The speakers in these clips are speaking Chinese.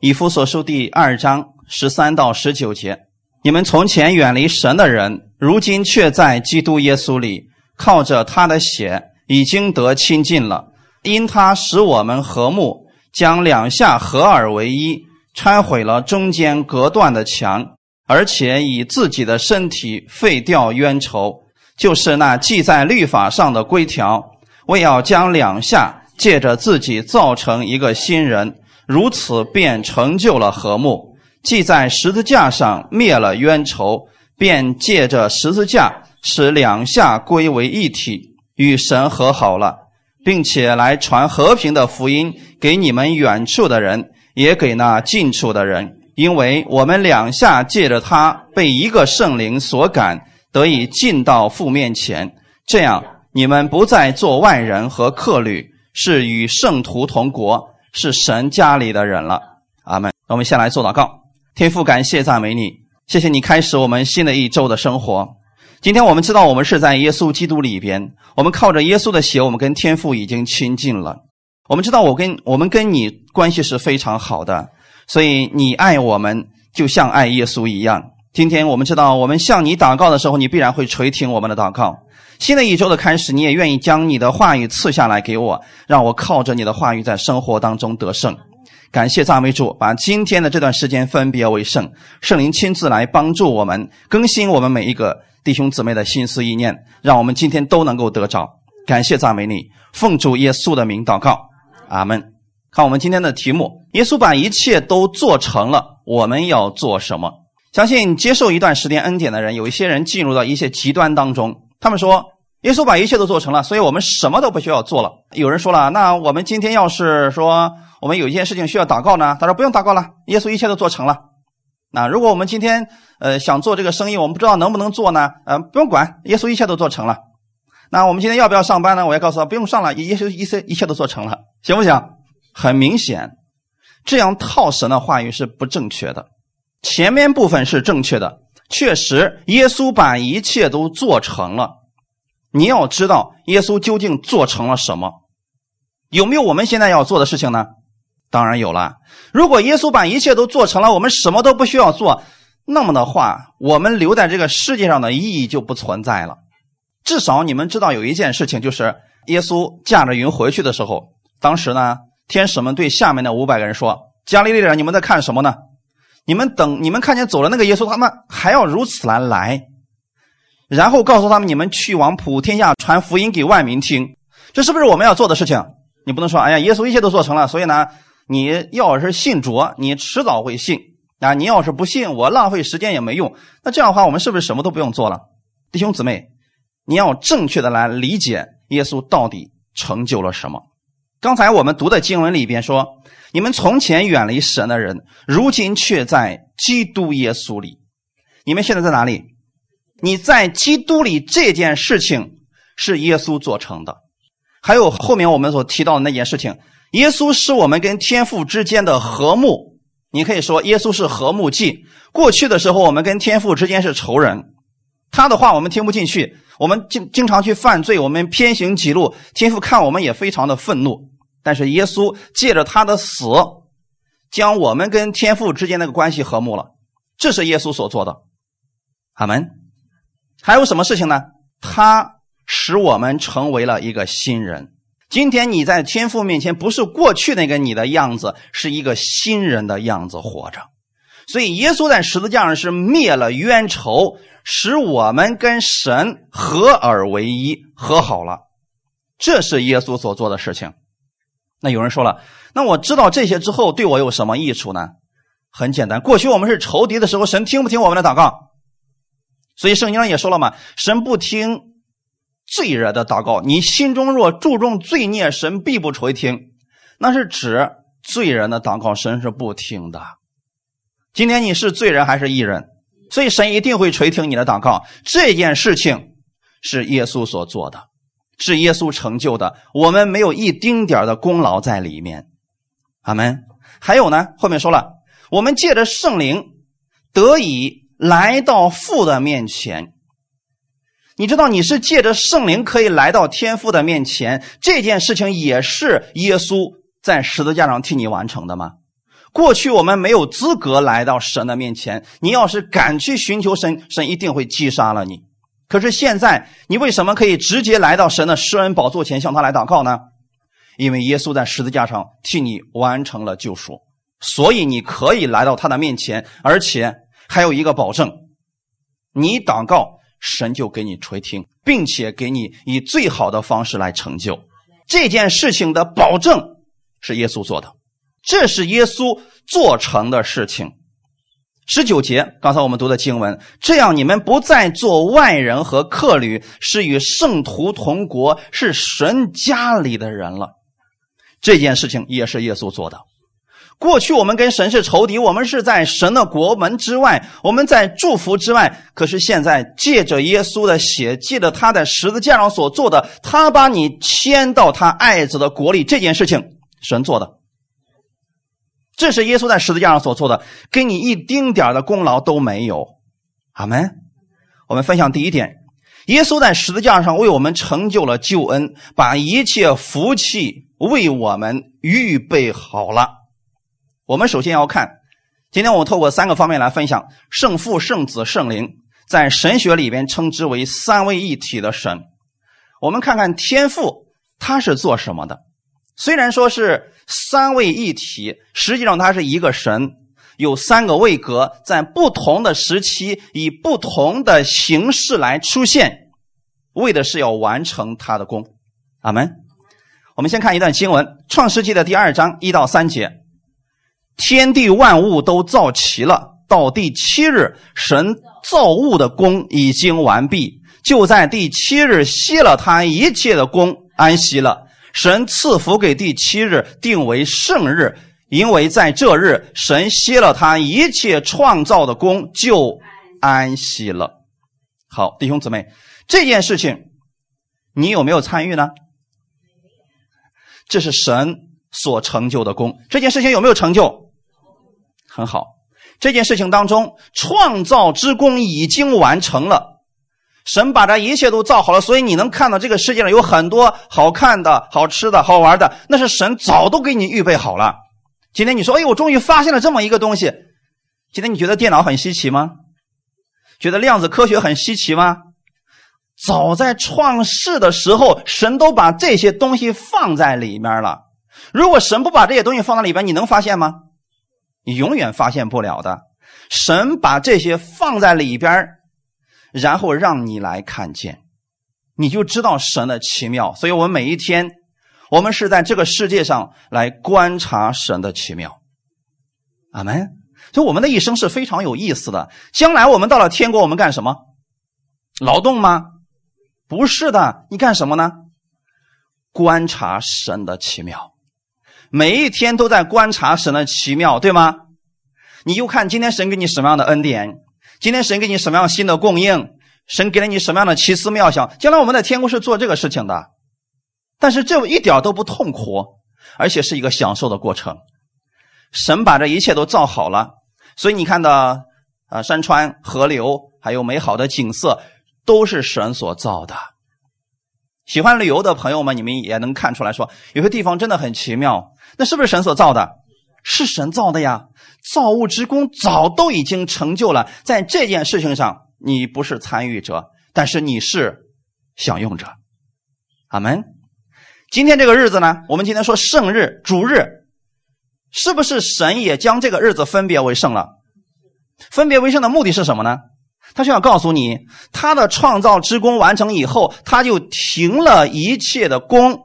以弗所书第二章十三到十九节：你们从前远离神的人，如今却在基督耶稣里，靠着他的血，已经得亲近了。因他使我们和睦，将两下合而为一，拆毁了中间隔断的墙，而且以自己的身体废掉冤仇，就是那记在律法上的规条，为要将两下借着自己造成一个新人。如此便成就了和睦，既在十字架上灭了冤仇，便借着十字架使两下归为一体，与神和好了，并且来传和平的福音给你们远处的人，也给那近处的人，因为我们两下借着他被一个圣灵所感，得以进到父面前，这样你们不再做外人和客旅，是与圣徒同国。是神家里的人了，阿门。我们先来做祷告，天父，感谢赞美你，谢谢你开始我们新的一周的生活。今天我们知道我们是在耶稣基督里边，我们靠着耶稣的血，我们跟天父已经亲近了。我们知道我跟我们跟你关系是非常好的，所以你爱我们就像爱耶稣一样。今天我们知道我们向你祷告的时候，你必然会垂听我们的祷告。新的一周的开始，你也愿意将你的话语赐下来给我，让我靠着你的话语在生活当中得胜。感谢赞美主，把今天的这段时间分别为圣，圣灵亲自来帮助我们，更新我们每一个弟兄姊妹的心思意念，让我们今天都能够得着。感谢赞美你，奉主耶稣的名祷告，阿门。看我们今天的题目：耶稣把一切都做成了，我们要做什么？相信接受一段时间恩典的人，有一些人进入到一些极端当中。他们说，耶稣把一切都做成了，所以我们什么都不需要做了。有人说了，那我们今天要是说我们有一件事情需要祷告呢？他说不用祷告了，耶稣一切都做成了。那如果我们今天呃想做这个生意，我们不知道能不能做呢？呃，不用管，耶稣一切都做成了。那我们今天要不要上班呢？我要告诉他不用上了，耶稣一切一切都做成了，行不行？很明显，这样套神的话语是不正确的。前面部分是正确的。确实，耶稣把一切都做成了。你要知道，耶稣究竟做成了什么？有没有我们现在要做的事情呢？当然有了。如果耶稣把一切都做成了，我们什么都不需要做，那么的话，我们留在这个世界上的意义就不存在了。至少你们知道有一件事情，就是耶稣驾着云回去的时候，当时呢，天使们对下面的五百个人说：“加利利人，你们在看什么呢？”你们等，你们看见走了那个耶稣，他们还要如此来来，然后告诉他们：你们去往普天下传福音给万民听，这是不是我们要做的事情？你不能说：哎呀，耶稣一切都做成了，所以呢，你要是信主，你迟早会信啊；你要是不信，我浪费时间也没用。那这样的话，我们是不是什么都不用做了？弟兄姊妹，你要正确的来理解耶稣到底成就了什么。刚才我们读的经文里边说。你们从前远离神的人，如今却在基督耶稣里。你们现在在哪里？你在基督里这件事情是耶稣做成的。还有后面我们所提到的那件事情，耶稣是我们跟天父之间的和睦。你可以说耶稣是和睦祭。过去的时候，我们跟天父之间是仇人，他的话我们听不进去，我们经经常去犯罪，我们偏行己路，天父看我们也非常的愤怒。但是耶稣借着他的死，将我们跟天父之间那个关系和睦了，这是耶稣所做的。阿门。还有什么事情呢？他使我们成为了一个新人。今天你在天父面前，不是过去那个你的样子，是一个新人的样子活着。所以耶稣在十字架上是灭了冤仇，使我们跟神合而为一，和好了。这是耶稣所做的事情。那有人说了，那我知道这些之后对我有什么益处呢？很简单，过去我们是仇敌的时候，神听不听我们的祷告？所以圣经上也说了嘛，神不听罪人的祷告。你心中若注重罪孽，神必不垂听。那是指罪人的祷告，神是不听的。今天你是罪人还是义人？所以神一定会垂听你的祷告。这件事情是耶稣所做的。是耶稣成就的，我们没有一丁点的功劳在里面。阿门。还有呢，后面说了，我们借着圣灵得以来到父的面前。你知道你是借着圣灵可以来到天父的面前，这件事情也是耶稣在十字架上替你完成的吗？过去我们没有资格来到神的面前，你要是敢去寻求神，神一定会击杀了你。可是现在，你为什么可以直接来到神的施恩宝座前向他来祷告呢？因为耶稣在十字架上替你完成了救赎，所以你可以来到他的面前，而且还有一个保证：你祷告，神就给你垂听，并且给你以最好的方式来成就这件事情的保证是耶稣做的，这是耶稣做成的事情。十九节，刚才我们读的经文，这样你们不再做外人和客旅，是与圣徒同国，是神家里的人了。这件事情也是耶稣做的。过去我们跟神是仇敌，我们是在神的国门之外，我们在祝福之外。可是现在借着耶稣的血，借着他在十字架上所做的，他把你牵到他爱子的国里，这件事情神做的。这是耶稣在十字架上所做的，跟你一丁点的功劳都没有。阿门。我们分享第一点：耶稣在十字架上为我们成就了救恩，把一切福气为我们预备好了。我们首先要看，今天我们透过三个方面来分享圣父、圣子、圣灵，在神学里边称之为三位一体的神。我们看看天父他是做什么的。虽然说是三位一体，实际上它是一个神，有三个位格，在不同的时期以不同的形式来出现，为的是要完成他的功。阿门。我们先看一段经文，《创世纪》的第二章一到三节：天地万物都造齐了，到第七日，神造物的功已经完毕，就在第七日歇了他一切的功，安息了。神赐福给第七日，定为圣日，因为在这日，神歇了他一切创造的功，就安息了。好，弟兄姊妹，这件事情你有没有参与呢？这是神所成就的功。这件事情有没有成就？很好。这件事情当中，创造之功已经完成了。神把这一切都造好了，所以你能看到这个世界上有很多好看的、好吃的、好玩的，那是神早都给你预备好了。今天你说：“哎，我终于发现了这么一个东西。”今天你觉得电脑很稀奇吗？觉得量子科学很稀奇吗？早在创世的时候，神都把这些东西放在里面了。如果神不把这些东西放在里边，你能发现吗？你永远发现不了的。神把这些放在里边然后让你来看见，你就知道神的奇妙。所以，我们每一天，我们是在这个世界上来观察神的奇妙。阿门。所以，我们的一生是非常有意思的。将来我们到了天国，我们干什么？劳动吗？不是的。你干什么呢？观察神的奇妙。每一天都在观察神的奇妙，对吗？你就看今天神给你什么样的恩典。今天神给你什么样新的供应？神给了你什么样的奇思妙想？将来我们在天国是做这个事情的，但是这一点都不痛苦，而且是一个享受的过程。神把这一切都造好了，所以你看到啊，山川、河流，还有美好的景色，都是神所造的。喜欢旅游的朋友们，你们也能看出来说，有些地方真的很奇妙，那是不是神所造的？是神造的呀。造物之功早都已经成就了，在这件事情上，你不是参与者，但是你是享用者。阿门。今天这个日子呢，我们今天说圣日、主日，是不是神也将这个日子分别为圣了？分别为圣的目的是什么呢？他是要告诉你，他的创造之功完成以后，他就停了一切的功，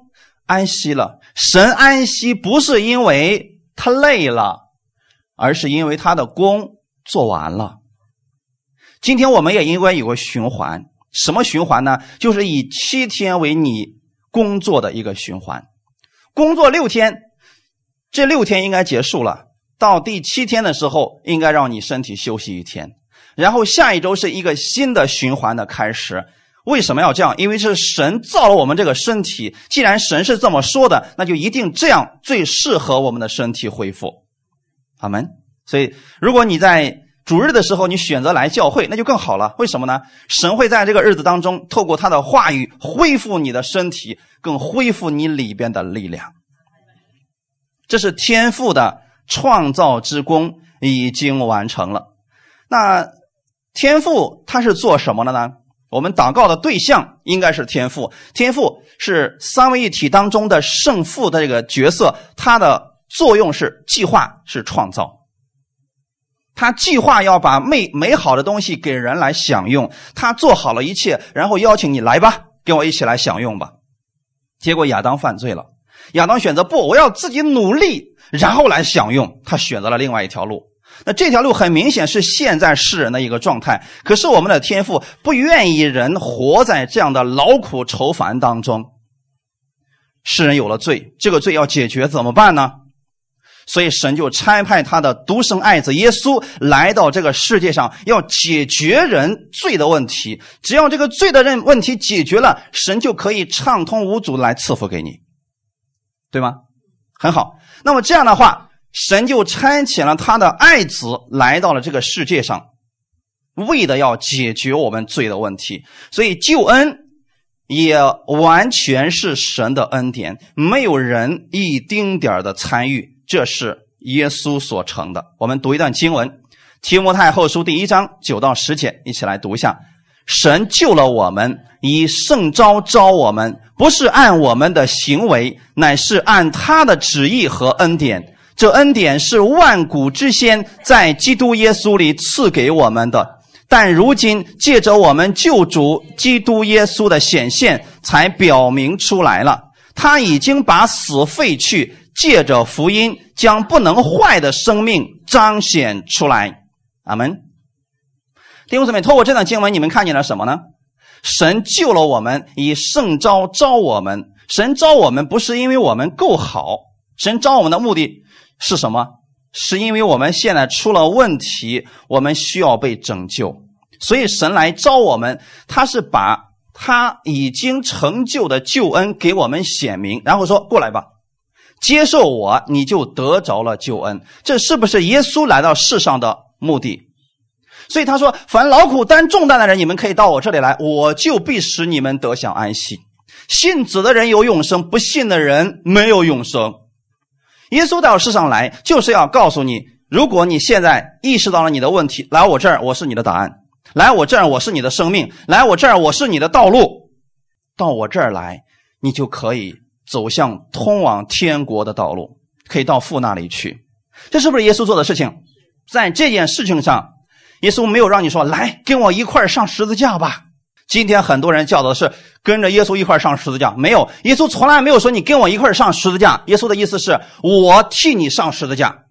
安息了。神安息不是因为他累了。而是因为他的功做完了。今天我们也应该有个循环，什么循环呢？就是以七天为你工作的一个循环，工作六天，这六天应该结束了。到第七天的时候，应该让你身体休息一天，然后下一周是一个新的循环的开始。为什么要这样？因为是神造了我们这个身体，既然神是这么说的，那就一定这样最适合我们的身体恢复。阿门。所以，如果你在主日的时候，你选择来教会，那就更好了。为什么呢？神会在这个日子当中，透过他的话语恢复你的身体，更恢复你里边的力量。这是天赋的创造之功已经完成了。那天父他是做什么的呢？我们祷告的对象应该是天父，天父是三位一体当中的圣父的这个角色，他的作用是计划，是创造。他计划要把美美好的东西给人来享用，他做好了一切，然后邀请你来吧，跟我一起来享用吧。结果亚当犯罪了，亚当选择不，我要自己努力，然后来享用。他选择了另外一条路。那这条路很明显是现在世人的一个状态。可是我们的天赋不愿意人活在这样的劳苦愁烦当中。世人有了罪，这个罪要解决怎么办呢？所以神就差派他的独生爱子耶稣来到这个世界上，要解决人罪的问题。只要这个罪的人问题解决了，神就可以畅通无阻来赐福给你，对吗？很好。那么这样的话，神就差遣了他的爱子来到了这个世界上，为的要解决我们罪的问题。所以救恩也完全是神的恩典，没有人一丁点的参与。这是耶稣所成的。我们读一段经文，《提摩太后书》第一章九到十节，一起来读一下。神救了我们，以圣招招我们，不是按我们的行为，乃是按他的旨意和恩典。这恩典是万古之先在基督耶稣里赐给我们的，但如今借着我们救主基督耶稣的显现，才表明出来了。他已经把死废去。借着福音，将不能坏的生命彰显出来。阿门。弟兄姊妹，透过这段经文，你们看见了什么呢？神救了我们，以圣招招我们。神招我们不是因为我们够好，神招我们的目的是什么？是因为我们现在出了问题，我们需要被拯救，所以神来招我们。他是把他已经成就的救恩给我们显明，然后说过来吧。接受我，你就得着了救恩。这是不是耶稣来到世上的目的？所以他说：“凡劳苦担重担的人，你们可以到我这里来，我就必使你们得享安息。信子的人有永生，不信的人没有永生。耶稣到世上来，就是要告诉你：如果你现在意识到了你的问题，来我这儿，我是你的答案；来我这儿，我是你的生命；来我这儿，我是你的道路。到我这儿来，你就可以。”走向通往天国的道路，可以到父那里去。这是不是耶稣做的事情？在这件事情上，耶稣没有让你说来跟我一块上十字架吧。今天很多人叫的是跟着耶稣一块上十字架，没有。耶稣从来没有说你跟我一块上十字架。耶稣的意思是我替你上十字架，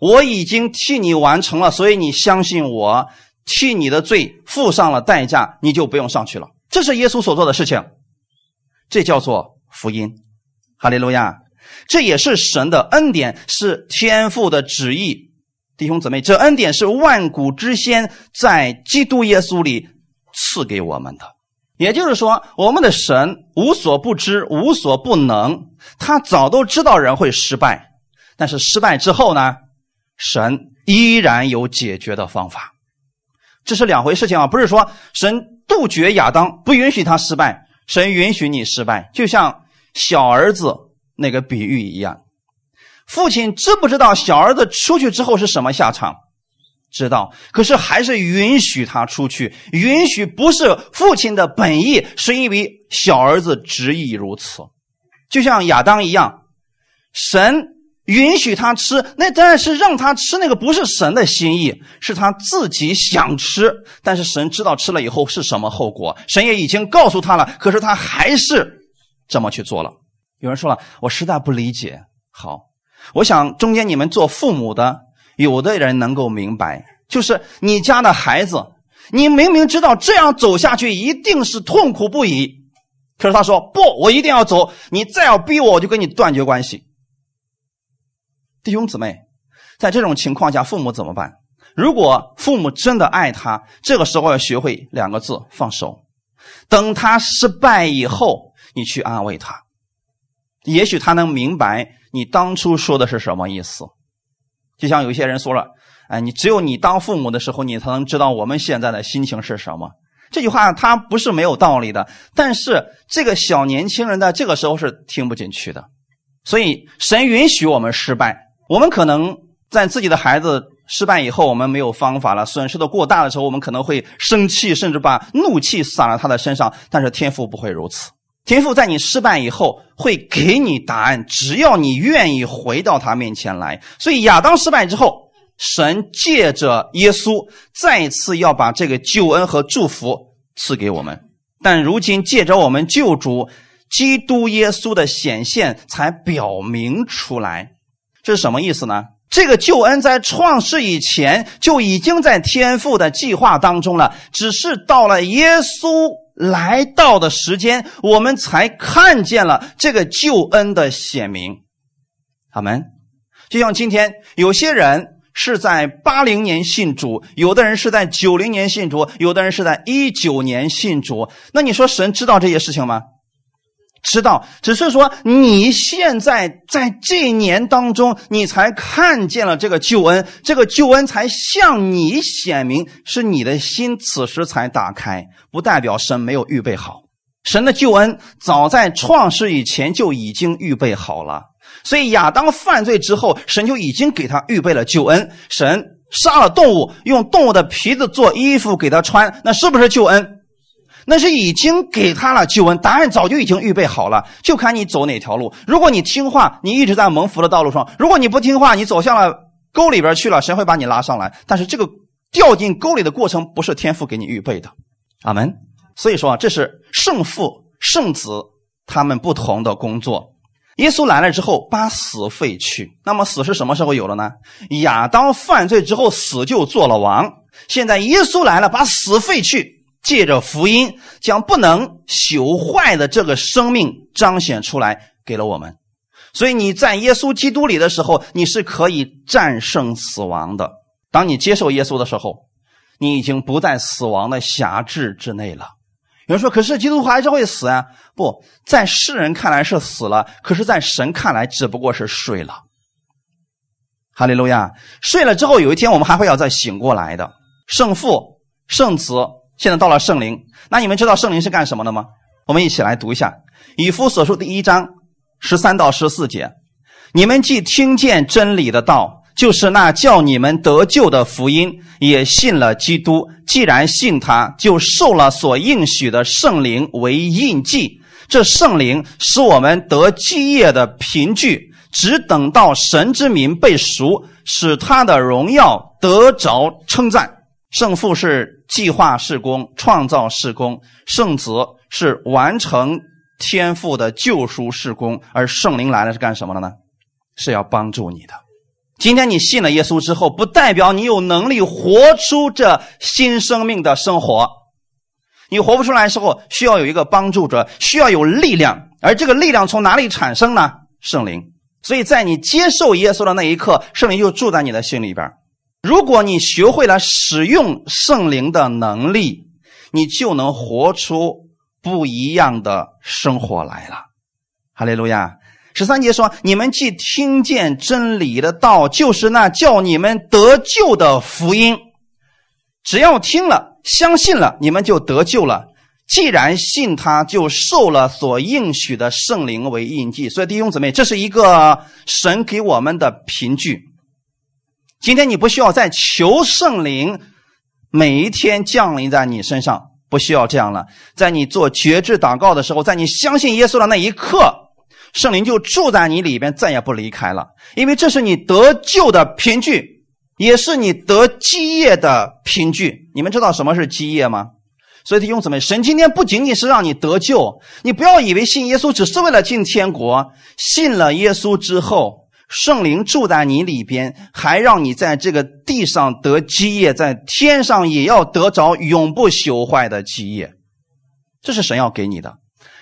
我已经替你完成了，所以你相信我替你的罪付上了代价，你就不用上去了。这是耶稣所做的事情，这叫做。福音，哈利路亚！这也是神的恩典，是天父的旨意。弟兄姊妹，这恩典是万古之先在基督耶稣里赐给我们的。也就是说，我们的神无所不知、无所不能，他早都知道人会失败，但是失败之后呢，神依然有解决的方法。这是两回事情啊！不是说神杜绝亚当，不允许他失败。神允许你失败，就像小儿子那个比喻一样。父亲知不知道小儿子出去之后是什么下场？知道，可是还是允许他出去。允许不是父亲的本意，是因为小儿子执意如此。就像亚当一样，神。允许他吃，那当然是让他吃那个不是神的心意，是他自己想吃。但是神知道吃了以后是什么后果，神也已经告诉他了。可是他还是这么去做了。有人说了，我实在不理解。好，我想中间你们做父母的，有的人能够明白，就是你家的孩子，你明明知道这样走下去一定是痛苦不已，可是他说不，我一定要走。你再要逼我，我就跟你断绝关系。弟兄姊妹，在这种情况下，父母怎么办？如果父母真的爱他，这个时候要学会两个字：放手。等他失败以后，你去安慰他，也许他能明白你当初说的是什么意思。就像有些人说了：“哎，你只有你当父母的时候，你才能知道我们现在的心情是什么。”这句话他不是没有道理的，但是这个小年轻人在这个时候是听不进去的。所以，神允许我们失败。我们可能在自己的孩子失败以后，我们没有方法了，损失的过大的时候，我们可能会生气，甚至把怒气撒在他的身上。但是天父不会如此，天父在你失败以后会给你答案，只要你愿意回到他面前来。所以亚当失败之后，神借着耶稣再次要把这个救恩和祝福赐给我们。但如今借着我们救主基督耶稣的显现，才表明出来，这是什么意思呢？这个救恩在创世以前就已经在天父的计划当中了，只是到了耶稣来到的时间，我们才看见了这个救恩的显明。好门。就像今天有些人。是在八零年信主，有的人是在九零年信主，有的人是在一九年信主。那你说神知道这些事情吗？知道，只是说你现在在这一年当中，你才看见了这个救恩，这个救恩才向你显明，是你的心此时才打开，不代表神没有预备好。神的救恩早在创世以前就已经预备好了。所以亚当犯罪之后，神就已经给他预备了救恩。神杀了动物，用动物的皮子做衣服给他穿，那是不是救恩？那是已经给他了救恩。答案早就已经预备好了，就看你走哪条路。如果你听话，你一直在蒙福的道路上；如果你不听话，你走向了沟里边去了，神会把你拉上来。但是这个掉进沟里的过程不是天父给你预备的。阿门。所以说啊，这是圣父、圣子他们不同的工作。耶稣来了之后，把死废去。那么死是什么时候有了呢？亚当犯罪之后，死就做了王。现在耶稣来了，把死废去，借着福音将不能朽坏的这个生命彰显出来，给了我们。所以你在耶稣基督里的时候，你是可以战胜死亡的。当你接受耶稣的时候，你已经不在死亡的辖制之内了。有人说：“可是基督徒还是会死啊？”不在世人看来是死了，可是，在神看来只不过是睡了。哈利路亚！睡了之后，有一天我们还会要再醒过来的。圣父、圣子，现在到了圣灵。那你们知道圣灵是干什么的吗？我们一起来读一下《以夫所书》第一章十三到十四节：“你们既听见真理的道。”就是那叫你们得救的福音，也信了基督。既然信他，就受了所应许的圣灵为印记。这圣灵使我们得基业的凭据，只等到神之名被赎，使他的荣耀得着称赞。圣父是计划事工、创造事工，圣子是完成天赋的救赎事工，而圣灵来了是干什么的呢？是要帮助你的。今天你信了耶稣之后，不代表你有能力活出这新生命的生活。你活不出来的时候，需要有一个帮助者，需要有力量。而这个力量从哪里产生呢？圣灵。所以在你接受耶稣的那一刻，圣灵就住在你的心里边。如果你学会了使用圣灵的能力，你就能活出不一样的生活来了。哈利路亚。十三节说：“你们既听见真理的道，就是那叫你们得救的福音。只要听了，相信了，你们就得救了。既然信他，就受了所应许的圣灵为印记。所以弟兄姊妹，这是一个神给我们的凭据。今天你不需要再求圣灵每一天降临在你身上，不需要这样了。在你做绝志祷告的时候，在你相信耶稣的那一刻。”圣灵就住在你里边，再也不离开了，因为这是你得救的凭据，也是你得基业的凭据。你们知道什么是基业吗？所以弟兄姊妹，神今天不仅仅是让你得救，你不要以为信耶稣只是为了进天国。信了耶稣之后，圣灵住在你里边，还让你在这个地上得基业，在天上也要得着永不朽坏的基业。这是神要给你的。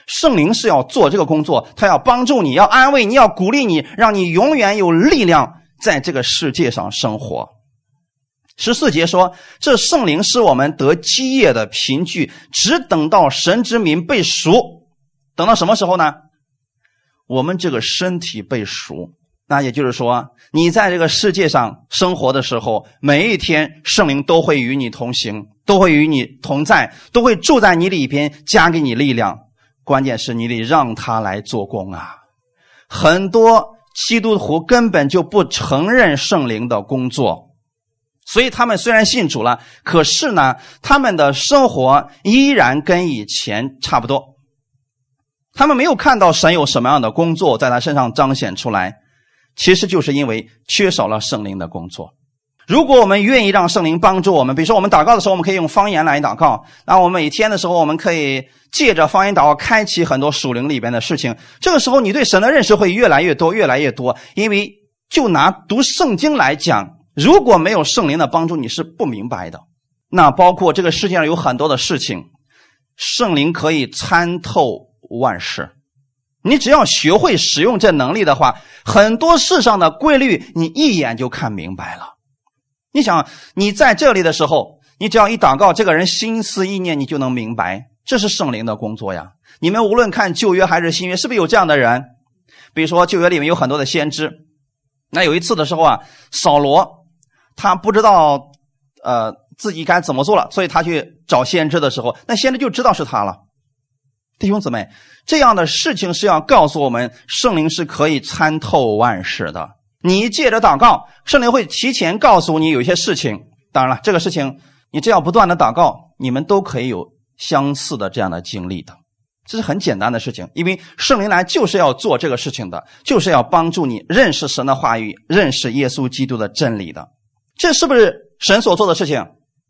圣灵是要做这个工作，他要帮助你，要安慰你，要鼓励你，让你永远有力量在这个世界上生活。十四节说，这圣灵是我们得基业的凭据，只等到神之名被赎，等到什么时候呢？我们这个身体被赎，那也就是说，你在这个世界上生活的时候，每一天圣灵都会与你同行，都会与你同在，都会住在你里边，加给你力量。关键是你得让他来做工啊！很多基督徒根本就不承认圣灵的工作，所以他们虽然信主了，可是呢，他们的生活依然跟以前差不多。他们没有看到神有什么样的工作在他身上彰显出来，其实就是因为缺少了圣灵的工作。如果我们愿意让圣灵帮助我们，比如说我们祷告的时候，我们可以用方言来祷告；那我们每天的时候，我们可以借着方言祷告，开启很多属灵里边的事情。这个时候，你对神的认识会越来越多，越来越多。因为就拿读圣经来讲，如果没有圣灵的帮助，你是不明白的。那包括这个世界上有很多的事情，圣灵可以参透万事。你只要学会使用这能力的话，很多世上的规律，你一眼就看明白了。你想，你在这里的时候，你只要一祷告，这个人心思意念你就能明白，这是圣灵的工作呀。你们无论看旧约还是新约，是不是有这样的人？比如说旧约里面有很多的先知，那有一次的时候啊，扫罗他不知道呃自己该怎么做了，所以他去找先知的时候，那先知就知道是他了。弟兄姊妹，这样的事情是要告诉我们，圣灵是可以参透万事的。你借着祷告，圣灵会提前告诉你有些事情。当然了，这个事情你只要不断的祷告，你们都可以有相似的这样的经历的。这是很简单的事情，因为圣灵来就是要做这个事情的，就是要帮助你认识神的话语，认识耶稣基督的真理的。这是不是神所做的事情？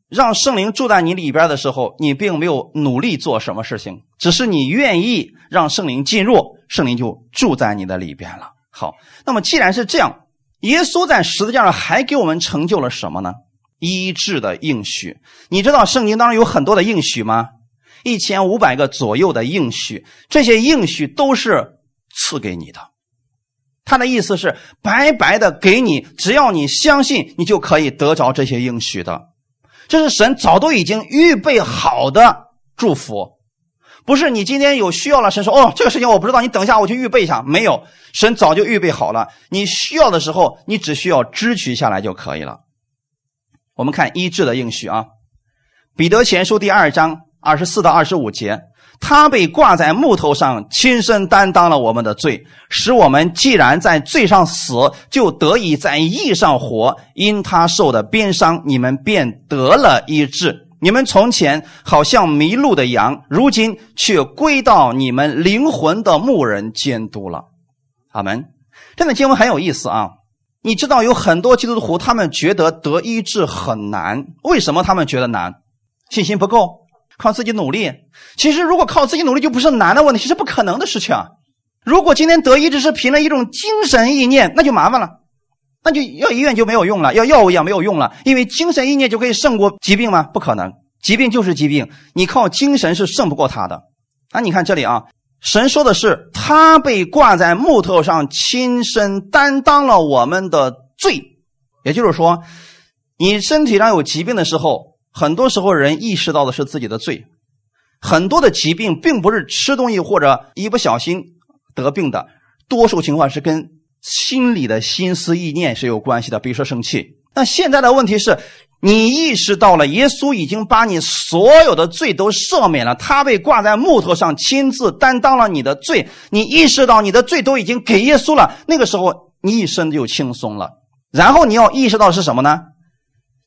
让圣灵住在你里边的时候，你并没有努力做什么事情，只是你愿意让圣灵进入，圣灵就住在你的里边了。好，那么既然是这样，耶稣在十字架上还给我们成就了什么呢？医治的应许。你知道圣经当中有很多的应许吗？一千五百个左右的应许，这些应许都是赐给你的。他的意思是白白的给你，只要你相信，你就可以得着这些应许的。这是神早都已经预备好的祝福。不是你今天有需要了，神说：“哦，这个事情我不知道，你等一下，我去预备一下。”没有，神早就预备好了。你需要的时候，你只需要支取下来就可以了。我们看医治的应许啊，《彼得前书》第二章二十四到二十五节，他被挂在木头上，亲身担当了我们的罪，使我们既然在罪上死，就得以在义上活。因他受的鞭伤，你们便得了医治。你们从前好像迷路的羊，如今却归到你们灵魂的牧人监督了。阿门。这段经文很有意思啊！你知道有很多基督徒，他们觉得得医治很难。为什么他们觉得难？信心不够，靠自己努力。其实如果靠自己努力，就不是难的问题，是不可能的事情。如果今天得医治是凭了一种精神意念，那就麻烦了。那就要医院就没有用了，要药物也没有用了，因为精神意念就可以胜过疾病吗？不可能，疾病就是疾病，你靠精神是胜不过他的。啊，你看这里啊，神说的是他被挂在木头上，亲身担当了我们的罪。也就是说，你身体上有疾病的时候，很多时候人意识到的是自己的罪。很多的疾病并不是吃东西或者一不小心得病的，多数情况是跟。心里的心思意念是有关系的，比如说生气。那现在的问题是，你意识到了耶稣已经把你所有的罪都赦免了，他被挂在木头上，亲自担当了你的罪。你意识到你的罪都已经给耶稣了，那个时候你一生就轻松了。然后你要意识到是什么呢？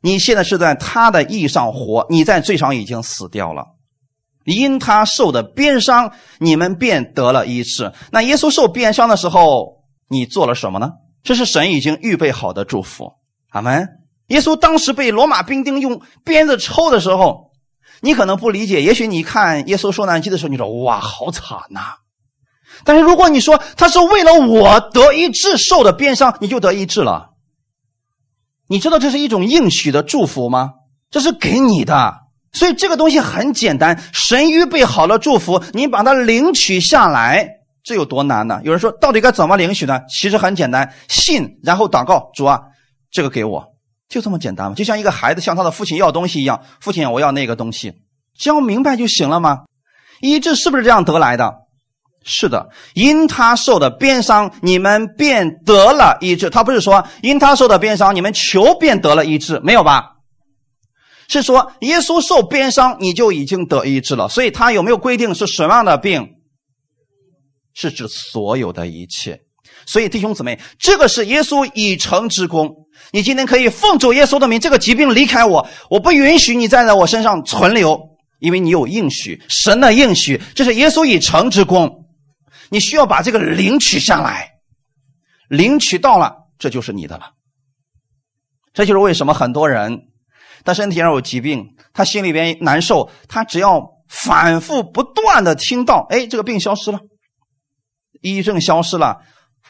你现在是在他的意上活，你在罪上已经死掉了。因他受的鞭伤，你们便得了医治。那耶稣受鞭伤的时候。你做了什么呢？这是神已经预备好的祝福。阿门。耶稣当时被罗马兵丁用鞭子抽的时候，你可能不理解。也许你看耶稣受难记的时候，你说：“哇，好惨呐！”但是如果你说他是为了我得医治受的鞭伤，你就得医治了。你知道这是一种应许的祝福吗？这是给你的。所以这个东西很简单，神预备好了祝福，你把它领取下来。这有多难呢？有人说，到底该怎么领取呢？其实很简单，信然后祷告，主啊，这个给我，就这么简单吗？就像一个孩子向他的父亲要东西一样，父亲，我要那个东西，只要明白就行了吗？医治是不是这样得来的？是的，因他受的鞭伤，你们便得了医治。他不是说因他受的鞭伤，你们求便得了医治，没有吧？是说耶稣受鞭伤，你就已经得医治了。所以他有没有规定是什么样的病？是指所有的一切，所以弟兄姊妹，这个是耶稣已成之功。你今天可以奉主耶稣的名，这个疾病离开我，我不允许你再在我身上存留，因为你有应许，神的应许，这是耶稣已成之功。你需要把这个领取下来，领取到了，这就是你的了。这就是为什么很多人他身体上有疾病，他心里边难受，他只要反复不断的听到，哎，这个病消失了，抑郁症消失了。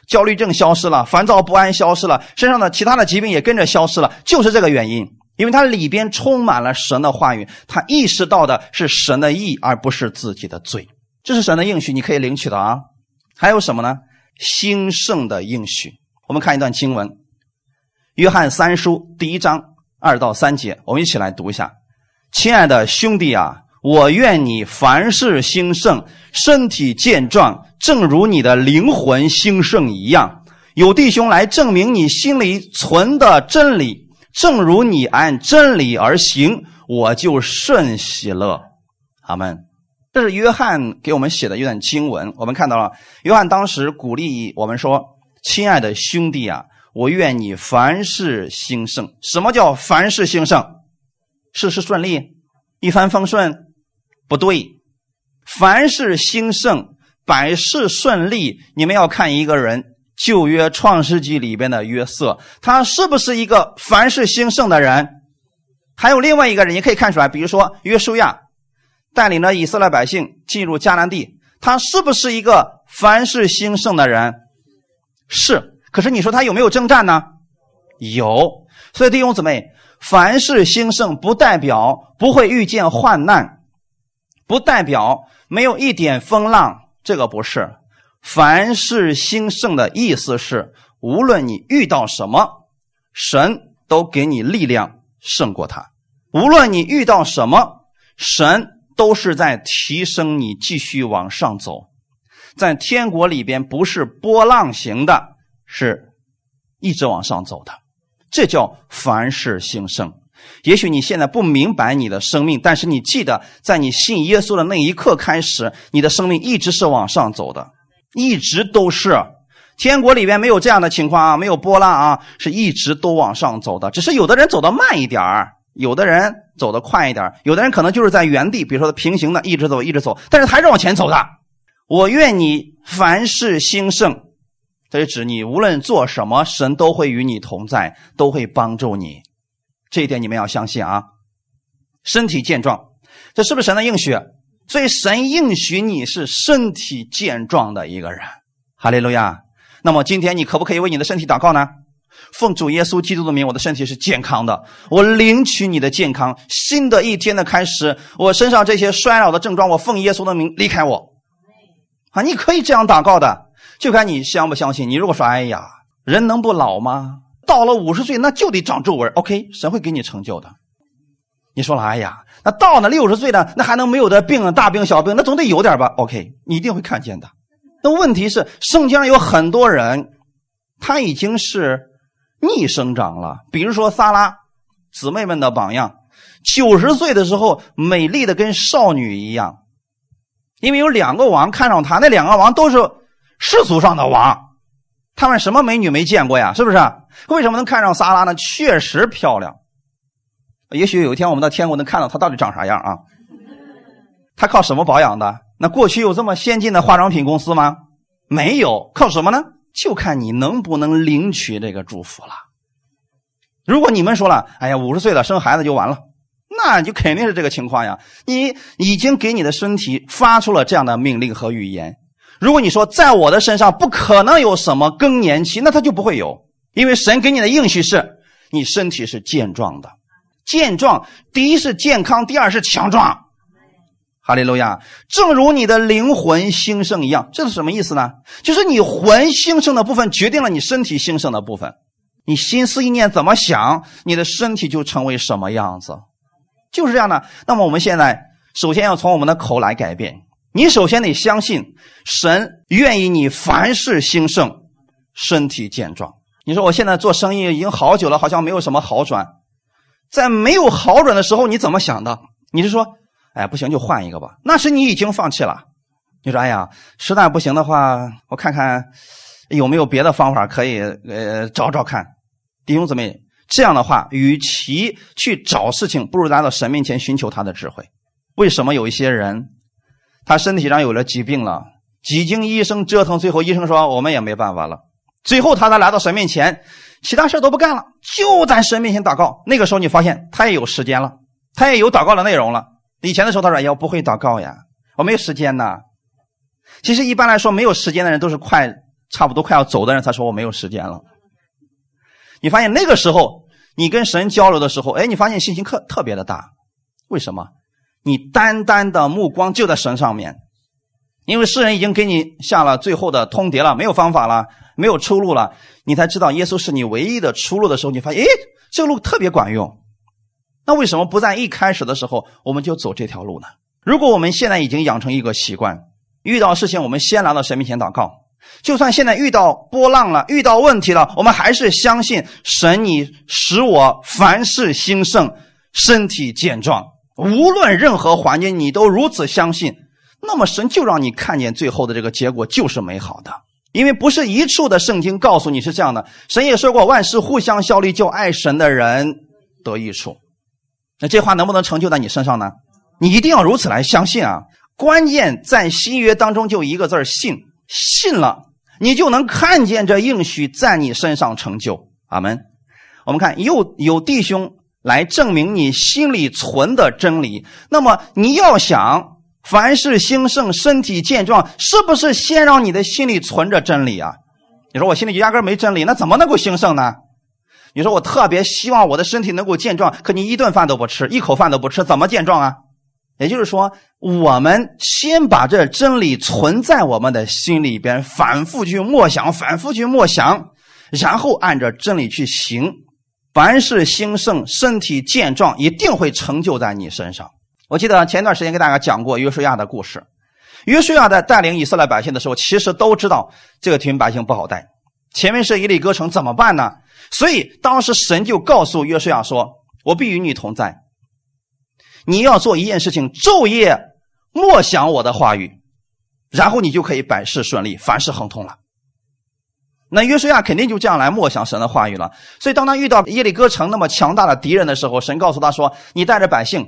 焦虑症消失了，烦躁不安消失了，身上的其他的疾病也跟着消失了，就是这个原因。因为他里边充满了神的话语，他意识到的是神的意，而不是自己的罪。这是神的应许，你可以领取的啊。还有什么呢？兴盛的应许。我们看一段经文，《约翰三书》第一章二到三节，我们一起来读一下。亲爱的兄弟啊，我愿你凡事兴盛，身体健壮。正如你的灵魂兴盛一样，有弟兄来证明你心里存的真理。正如你按真理而行，我就甚喜乐。阿门。这是约翰给我们写的一段经文。我们看到了，约翰当时鼓励我们说：“亲爱的兄弟啊，我愿你凡事兴盛。什么叫凡事兴盛？事事顺利，一帆风顺？不对，凡事兴盛。”百事顺利，你们要看一个人，旧约创世纪里边的约瑟，他是不是一个凡事兴盛的人？还有另外一个人，也可以看出来，比如说约书亚带领了以色列百姓进入迦南地，他是不是一个凡事兴盛的人？是。可是你说他有没有征战呢？有。所以弟兄姊妹，凡事兴盛不代表不会遇见患难，不代表没有一点风浪。这个不是，凡事兴盛的意思是，无论你遇到什么，神都给你力量胜过他；无论你遇到什么，神都是在提升你，继续往上走。在天国里边，不是波浪形的，是一直往上走的。这叫凡事兴盛。也许你现在不明白你的生命，但是你记得，在你信耶稣的那一刻开始，你的生命一直是往上走的，一直都是。天国里边没有这样的情况啊，没有波浪啊，是一直都往上走的。只是有的人走得慢一点儿有的人走得快一点有的人可能就是在原地，比如说平行的，一直走，一直走，但是还是往前走的。我愿你凡事兴盛，这是指你无论做什么，神都会与你同在，都会帮助你。这一点你们要相信啊！身体健壮，这是不是神的应许？所以神应许你是身体健壮的一个人。哈利路亚！那么今天你可不可以为你的身体祷告呢？奉主耶稣基督的名，我的身体是健康的，我领取你的健康。新的一天的开始，我身上这些衰老的症状，我奉耶稣的名离开我。啊，你可以这样祷告的，就看你相不相信。你如果说：“哎呀，人能不老吗？”到了五十岁，那就得长皱纹。OK，神会给你成就的。你说了，哎呀，那到了六十岁呢，那还能没有的病，大病小病，那总得有点吧？OK，你一定会看见的。那问题是，圣经上有很多人，他已经是逆生长了。比如说萨拉，姊妹们的榜样，九十岁的时候美丽的跟少女一样，因为有两个王看上她，那两个王都是世俗上的王。他们什么美女没见过呀？是不是？为什么能看上萨拉呢？确实漂亮。也许有一天我们到天国能看到她到底长啥样啊？她靠什么保养的？那过去有这么先进的化妆品公司吗？没有，靠什么呢？就看你能不能领取这个祝福了。如果你们说了，哎呀，五十岁了生孩子就完了，那就肯定是这个情况呀。你已经给你的身体发出了这样的命令和语言。如果你说在我的身上不可能有什么更年期，那他就不会有，因为神给你的应许是，你身体是健壮的，健壮第一是健康，第二是强壮。哈利路亚！正如你的灵魂兴盛一样，这是什么意思呢？就是你魂兴盛的部分决定了你身体兴盛的部分，你心思意念怎么想，你的身体就成为什么样子，就是这样的。那么我们现在首先要从我们的口来改变。你首先得相信，神愿意你凡事兴盛，身体健壮。你说我现在做生意已经好久了，好像没有什么好转。在没有好转的时候，你怎么想的？你是说，哎，不行就换一个吧？那是你已经放弃了。你说，哎呀，实在不行的话，我看看有没有别的方法可以呃找找看？弟兄姊妹，这样的话，与其去找事情，不如来到神面前寻求他的智慧。为什么有一些人，他身体上有了疾病了，几经医生折腾，最后医生说我们也没办法了，最后他才来到神面前，其他事都不干了，就在神面前祷告。那个时候你发现他也有时间了，他也有祷告的内容了。以前的时候他说：“哎呀，我不会祷告呀，我没有时间呐。”其实一般来说，没有时间的人都是快差不多快要走的人才说我没有时间了。你发现那个时候你跟神交流的时候，哎，你发现信心特特别的大。为什么？你单单的目光就在神上面，因为世人已经给你下了最后的通牒了，没有方法了，没有出路了，你才知道耶稣是你唯一的出路的时候，你发现，哎，这个路特别管用。那为什么不在一开始的时候我们就走这条路呢？如果我们现在已经养成一个习惯，遇到事情我们先来到神面前祷告，就算现在遇到波浪了，遇到问题了，我们还是相信神，你使我凡事兴盛，身体健壮。无论任何环境，你都如此相信，那么神就让你看见最后的这个结果就是美好的。因为不是一处的圣经告诉你是这样的，神也说过万事互相效力，就爱神的人得益处。那这话能不能成就在你身上呢？你一定要如此来相信啊！关键在新约当中就一个字儿信，信了你就能看见这应许在你身上成就。阿门。我们看，又有弟兄。来证明你心里存的真理。那么你要想凡事兴盛、身体健壮，是不是先让你的心里存着真理啊？你说我心里压根没真理，那怎么能够兴盛呢？你说我特别希望我的身体能够健壮，可你一顿饭都不吃，一口饭都不吃，怎么健壮啊？也就是说，我们先把这真理存在我们的心里边，反复去默想，反复去默想，然后按照真理去行。凡事兴盛，身体健壮，一定会成就在你身上。我记得前段时间给大家讲过约书亚的故事。约书亚在带领以色列百姓的时候，其实都知道这个群百姓不好带。前面是一粒歌城，怎么办呢？所以当时神就告诉约书亚说：“我必与你同在。你要做一件事情，昼夜默想我的话语，然后你就可以百事顺利，凡事亨通了。”那约书亚肯定就这样来默想神的话语了。所以，当他遇到耶利哥城那么强大的敌人的时候，神告诉他说：“你带着百姓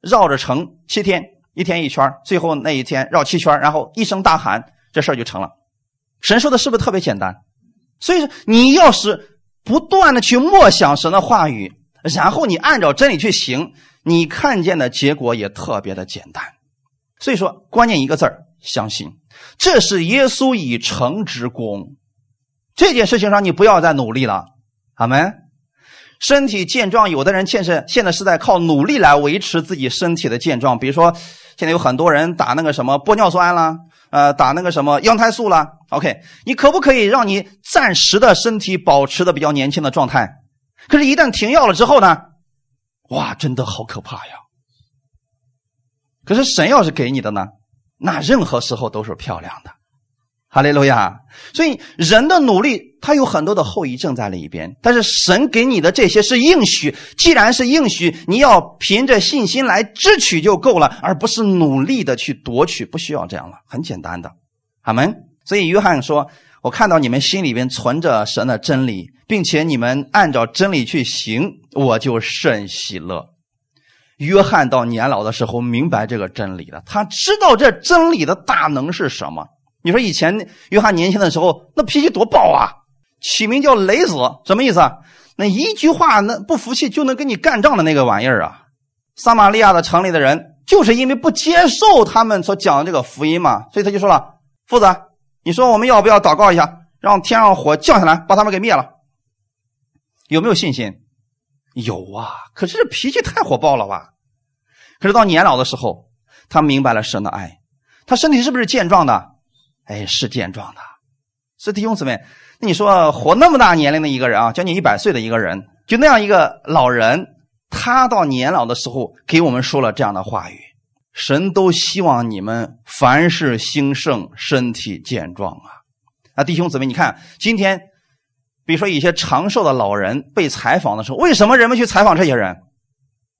绕着城七天，一天一圈，最后那一天绕七圈，然后一声大喊，这事儿就成了。”神说的是不是特别简单？所以说，你要是不断的去默想神的话语，然后你按照真理去行，你看见的结果也特别的简单。所以说，关键一个字儿：相信。这是耶稣已成之功。这件事情上，你不要再努力了，阿门。身体健壮，有的人现在现在是在靠努力来维持自己身体的健壮。比如说，现在有很多人打那个什么玻尿酸啦，呃，打那个什么羊胎素了。OK，你可不可以让你暂时的身体保持的比较年轻的状态？可是，一旦停药了之后呢？哇，真的好可怕呀！可是神要是给你的呢，那任何时候都是漂亮的。哈利路亚！所以人的努力，他有很多的后遗症在里边。但是神给你的这些是应许，既然是应许，你要凭着信心来支取就够了，而不是努力的去夺取，不需要这样了，很简单的。阿门。所以约翰说：“我看到你们心里边存着神的真理，并且你们按照真理去行，我就甚喜乐。”约翰到年老的时候明白这个真理了，他知道这真理的大能是什么。你说以前约翰年轻的时候，那脾气多暴啊！起名叫雷子，什么意思啊？那一句话，那不服气就能跟你干仗的那个玩意儿啊！撒玛利亚的城里的人，就是因为不接受他们所讲的这个福音嘛，所以他就说了：“夫子，你说我们要不要祷告一下，让天上火降下来，把他们给灭了？有没有信心？有啊！可是这脾气太火爆了吧？可是到年老的时候，他明白了神的爱，他身体是不是健壮的？”哎，是健壮的，所以弟兄姊妹。那你说活那么大年龄的一个人啊，将近一百岁的一个人，就那样一个老人，他到年老的时候给我们说了这样的话语：神都希望你们凡事兴盛，身体健壮啊！啊，弟兄姊妹，你看今天，比如说一些长寿的老人被采访的时候，为什么人们去采访这些人？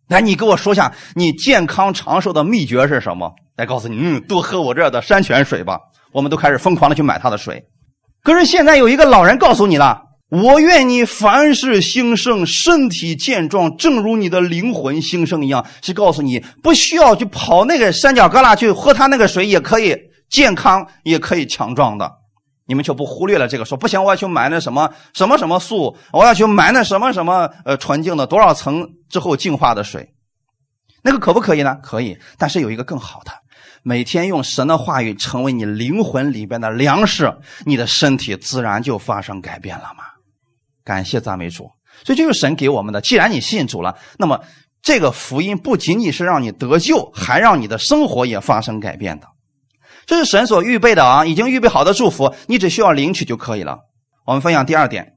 来，你给我说下你健康长寿的秘诀是什么？来告诉你，嗯，多喝我这儿的山泉水吧。我们都开始疯狂的去买他的水，可是现在有一个老人告诉你了：“我愿你凡事兴盛，身体健壮，正如你的灵魂兴盛一样。”是告诉你不需要去跑那个山脚旮旯去喝他那个水，也可以健康，也可以强壮的。你们却不忽略了这个，说不行，我要去买那什么什么什么素，我要去买那什么什么呃纯净的多少层之后净化的水，那个可不可以呢？可以，但是有一个更好的。每天用神的话语成为你灵魂里边的粮食，你的身体自然就发生改变了嘛。感谢赞美主，所以这是神给我们的。既然你信主了，那么这个福音不仅仅是让你得救，还让你的生活也发生改变的。这是神所预备的啊，已经预备好的祝福，你只需要领取就可以了。我们分享第二点，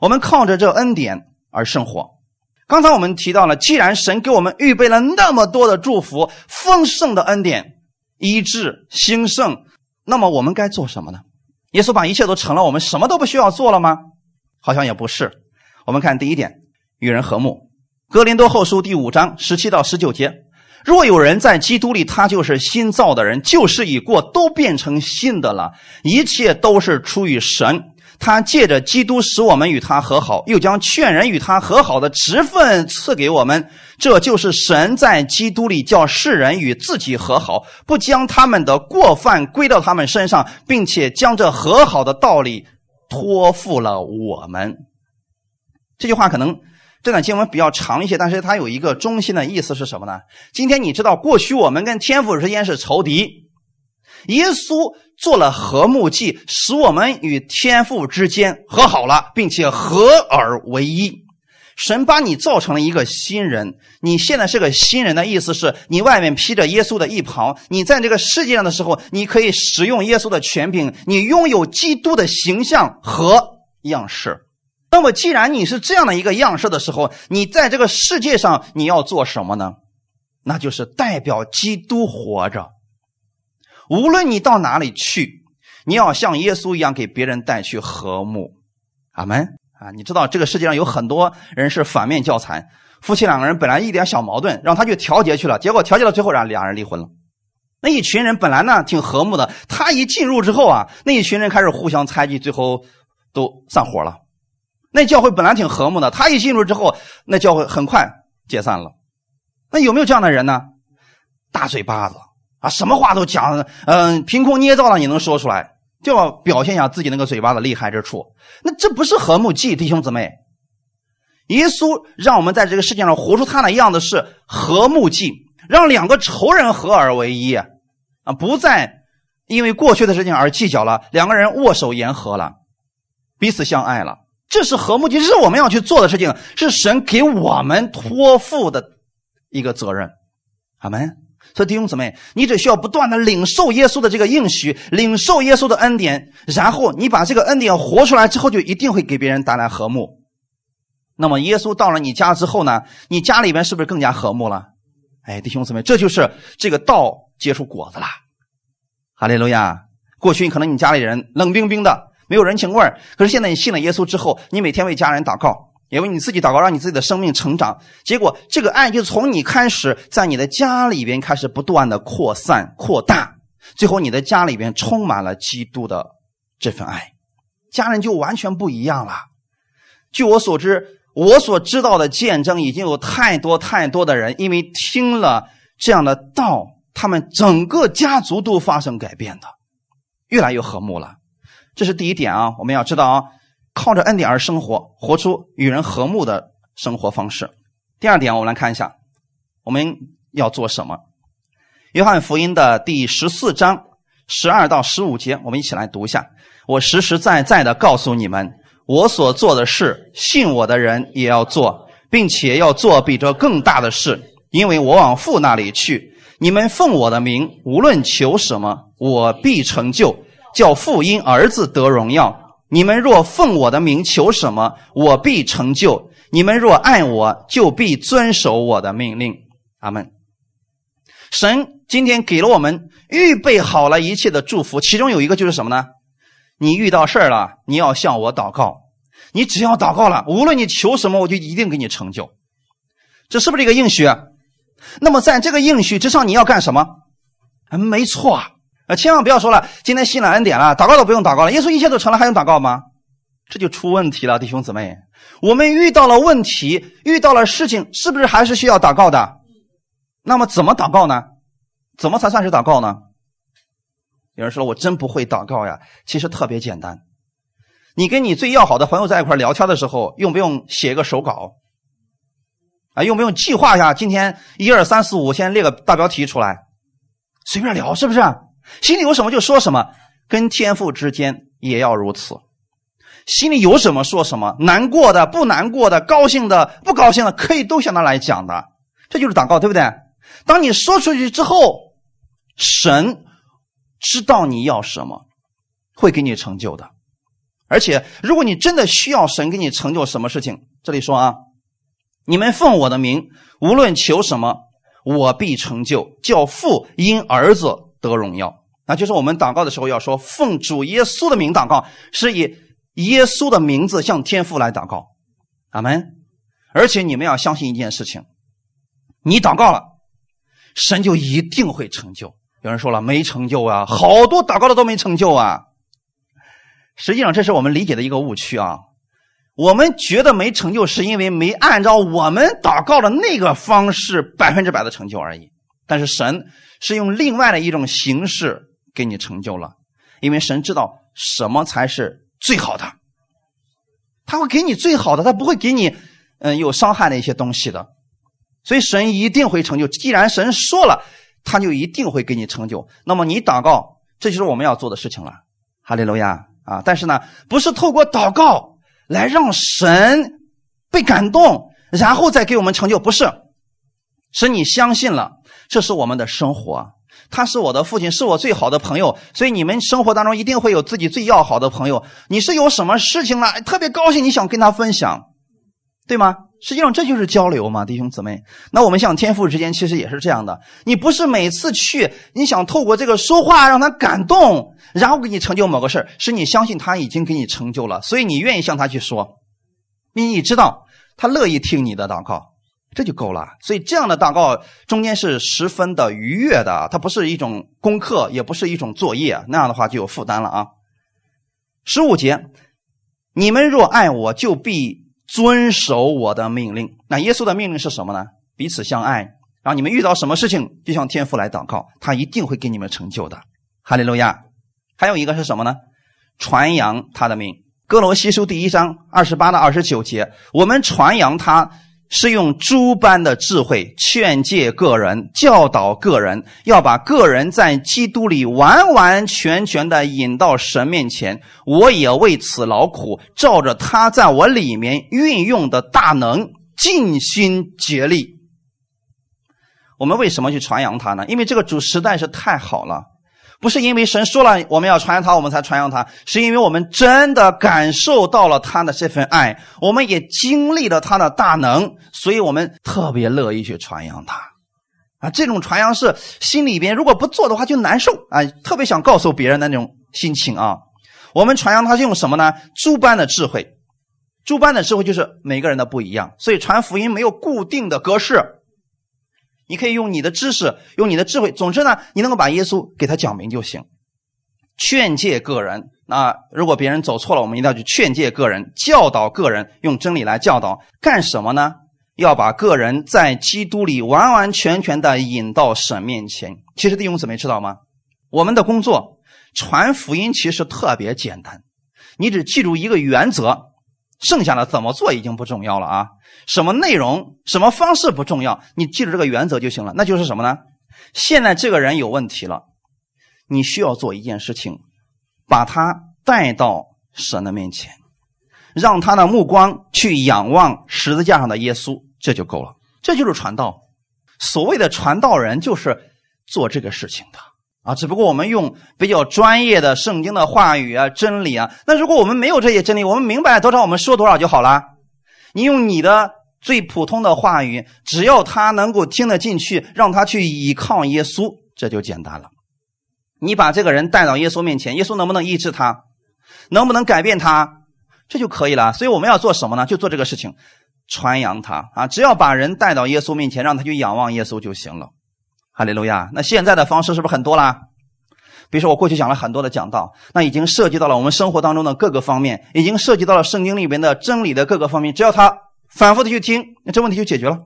我们靠着这恩典而生活。刚才我们提到了，既然神给我们预备了那么多的祝福，丰盛的恩典。医治兴盛，那么我们该做什么呢？耶稣把一切都成了，我们什么都不需要做了吗？好像也不是。我们看第一点，与人和睦。格林多后书第五章十七到十九节：若有人在基督里，他就是新造的人，旧事已过，都变成新的了。一切都是出于神。他借着基督使我们与他和好，又将劝人与他和好的职分赐给我们。这就是神在基督里叫世人与自己和好，不将他们的过犯归到他们身上，并且将这和好的道理托付了我们。这句话可能这段经文比较长一些，但是它有一个中心的意思是什么呢？今天你知道，过去我们跟天父之间是仇敌。耶稣做了和睦祭，使我们与天父之间和好了，并且合而为一。神把你造成了一个新人，你现在是个新人的意思是你外面披着耶稣的衣袍，你在这个世界上的时候，你可以使用耶稣的权柄，你拥有基督的形象和样式。那么，既然你是这样的一个样式的时候，你在这个世界上你要做什么呢？那就是代表基督活着。无论你到哪里去，你要像耶稣一样给别人带去和睦，阿门啊！你知道这个世界上有很多人是反面教材，夫妻两个人本来一点小矛盾，让他去调节去了，结果调节到最后让两人离婚了。那一群人本来呢挺和睦的，他一进入之后啊，那一群人开始互相猜忌，最后都散伙了。那教会本来挺和睦的，他一进入之后，那教会很快解散了。那有没有这样的人呢？大嘴巴子。啊，什么话都讲，嗯，凭空捏造的你能说出来，就要表现一下自己那个嘴巴的厉害之处。那这不是和睦记，弟兄姊妹。耶稣让我们在这个世界上活出他的样子是和睦记，让两个仇人合而为一，啊，不再因为过去的事情而计较了，两个人握手言和了，彼此相爱了。这是和睦记，这是我们要去做的事情，是神给我们托付的一个责任。阿门。所以弟兄姊妹，你只需要不断的领受耶稣的这个应许，领受耶稣的恩典，然后你把这个恩典活出来之后，就一定会给别人带来和睦。那么耶稣到了你家之后呢？你家里边是不是更加和睦了？哎，弟兄姊妹，这就是这个道结出果子了。哈利路亚！过去可能你家里人冷冰冰的，没有人情味儿，可是现在你信了耶稣之后，你每天为家人祷告。因为你自己祷告，让你自己的生命成长。结果，这个爱就从你开始，在你的家里边开始不断的扩散、扩大，最后你的家里边充满了基督的这份爱，家人就完全不一样了。据我所知，我所知道的见证，已经有太多太多的人，因为听了这样的道，他们整个家族都发生改变的，越来越和睦了。这是第一点啊，我们要知道啊。靠着恩典而生活，活出与人和睦的生活方式。第二点，我们来看一下我们要做什么。约翰福音的第十四章十二到十五节，我们一起来读一下。我实实在在的告诉你们，我所做的事，信我的人也要做，并且要做比这更大的事，因为我往父那里去。你们奉我的名，无论求什么，我必成就，叫父因儿子得荣耀。你们若奉我的名求什么，我必成就；你们若爱我，就必遵守我的命令。阿门。神今天给了我们预备好了一切的祝福，其中有一个就是什么呢？你遇到事儿了，你要向我祷告。你只要祷告了，无论你求什么，我就一定给你成就。这是不是一个应许？那么在这个应许之上，你要干什么？没错。千万不要说了，今天新了恩典了，祷告都不用祷告了，耶稣一切都成了，还用祷告吗？这就出问题了，弟兄姊妹。我们遇到了问题，遇到了事情，是不是还是需要祷告的？那么怎么祷告呢？怎么才算是祷告呢？有人说我真不会祷告呀，其实特别简单。你跟你最要好的朋友在一块聊天的时候，用不用写一个手稿？啊，用不用计划一下？今天一二三四五，先列个大标题出来，随便聊，是不是？心里有什么就说什么，跟天父之间也要如此。心里有什么说什么，难过的、不难过的、高兴的、不高兴的，可以都向他来讲的，这就是祷告，对不对？当你说出去之后，神知道你要什么，会给你成就的。而且，如果你真的需要神给你成就什么事情，这里说啊，你们奉我的名，无论求什么，我必成就，叫父因儿子得荣耀。就是我们祷告的时候要说，奉主耶稣的名祷告，是以耶稣的名字向天父来祷告。阿门。而且你们要相信一件事情，你祷告了。神就一定会成就。有人说了没成就啊，好多祷告的都没成就啊。实际上这是我们理解的一个误区啊。我们觉得没成就，是因为没按照我们祷告的那个方式百分之百的成就而已。但是神是用另外的一种形式给你成就了，因为神知道什么才是最好的，他会给你最好的，他不会给你嗯有伤害的一些东西的。所以神一定会成就。既然神说了，他就一定会给你成就。那么你祷告，这就是我们要做的事情了。哈利路亚啊！但是呢，不是透过祷告来让神被感动，然后再给我们成就，不是。是你相信了，这是我们的生活。他是我的父亲，是我最好的朋友。所以你们生活当中一定会有自己最要好的朋友。你是有什么事情了，特别高兴，你想跟他分享，对吗？实际上这就是交流嘛，弟兄姊妹。那我们像天父之间其实也是这样的。你不是每次去，你想透过这个说话让他感动，然后给你成就某个事是你相信他已经给你成就了，所以你愿意向他去说。你你知道他乐意听你的祷告，这就够了。所以这样的祷告中间是十分的愉悦的，它不是一种功课，也不是一种作业，那样的话就有负担了啊。十五节，你们若爱我，就必。遵守我的命令。那耶稣的命令是什么呢？彼此相爱。然后你们遇到什么事情，就向天父来祷告，他一定会给你们成就的。哈利路亚。还有一个是什么呢？传扬他的命。哥罗西书第一章二十八到二十九节，我们传扬他。是用诸般的智慧劝诫个人、教导个人，要把个人在基督里完完全全的引到神面前。我也为此劳苦，照着他在我里面运用的大能，尽心竭力。我们为什么去传扬他呢？因为这个主实在是太好了。不是因为神说了我们要传扬他，我们才传扬他，是因为我们真的感受到了他的这份爱，我们也经历了他的大能，所以我们特别乐意去传扬他。啊，这种传扬是心里边如果不做的话就难受啊，特别想告诉别人的那种心情啊。我们传扬他是用什么呢？诸般的智慧，诸般的智慧就是每个人的不一样，所以传福音没有固定的格式。你可以用你的知识，用你的智慧，总之呢，你能够把耶稣给他讲明就行。劝诫个人，那如果别人走错了，我们一定要去劝诫个人，教导个人，用真理来教导。干什么呢？要把个人在基督里完完全全的引到神面前。其实弟兄姊妹知道吗？我们的工作传福音其实特别简单，你只记住一个原则。剩下的怎么做已经不重要了啊！什么内容、什么方式不重要，你记住这个原则就行了。那就是什么呢？现在这个人有问题了，你需要做一件事情，把他带到神的面前，让他的目光去仰望十字架上的耶稣，这就够了。这就是传道。所谓的传道人就是做这个事情的。啊，只不过我们用比较专业的圣经的话语啊、真理啊。那如果我们没有这些真理，我们明白多少，我们说多少就好了。你用你的最普通的话语，只要他能够听得进去，让他去倚靠耶稣，这就简单了。你把这个人带到耶稣面前，耶稣能不能医治他？能不能改变他？这就可以了。所以我们要做什么呢？就做这个事情，传扬他啊！只要把人带到耶稣面前，让他去仰望耶稣就行了。哈利路亚！那现在的方式是不是很多啦？比如说，我过去讲了很多的讲道，那已经涉及到了我们生活当中的各个方面，已经涉及到了圣经里边的真理的各个方面。只要他反复的去听，那这问题就解决了，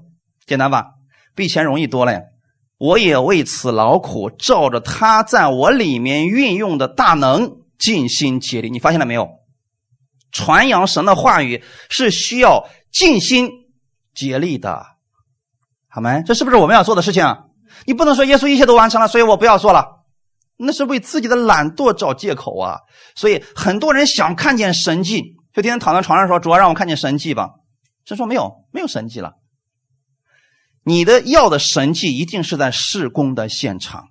简单吧？比以前容易多了呀。我也为此劳苦，照着他在我里面运用的大能尽心竭力。你发现了没有？传扬神的话语是需要尽心竭力的，好没？这是不是我们要做的事情？你不能说耶稣一切都完成了，所以我不要做了，那是为自己的懒惰找借口啊！所以很多人想看见神迹，就天天躺在床上说：“主要让我看见神迹吧。”神说：“没有，没有神迹了。你的要的神迹一定是在事工的现场，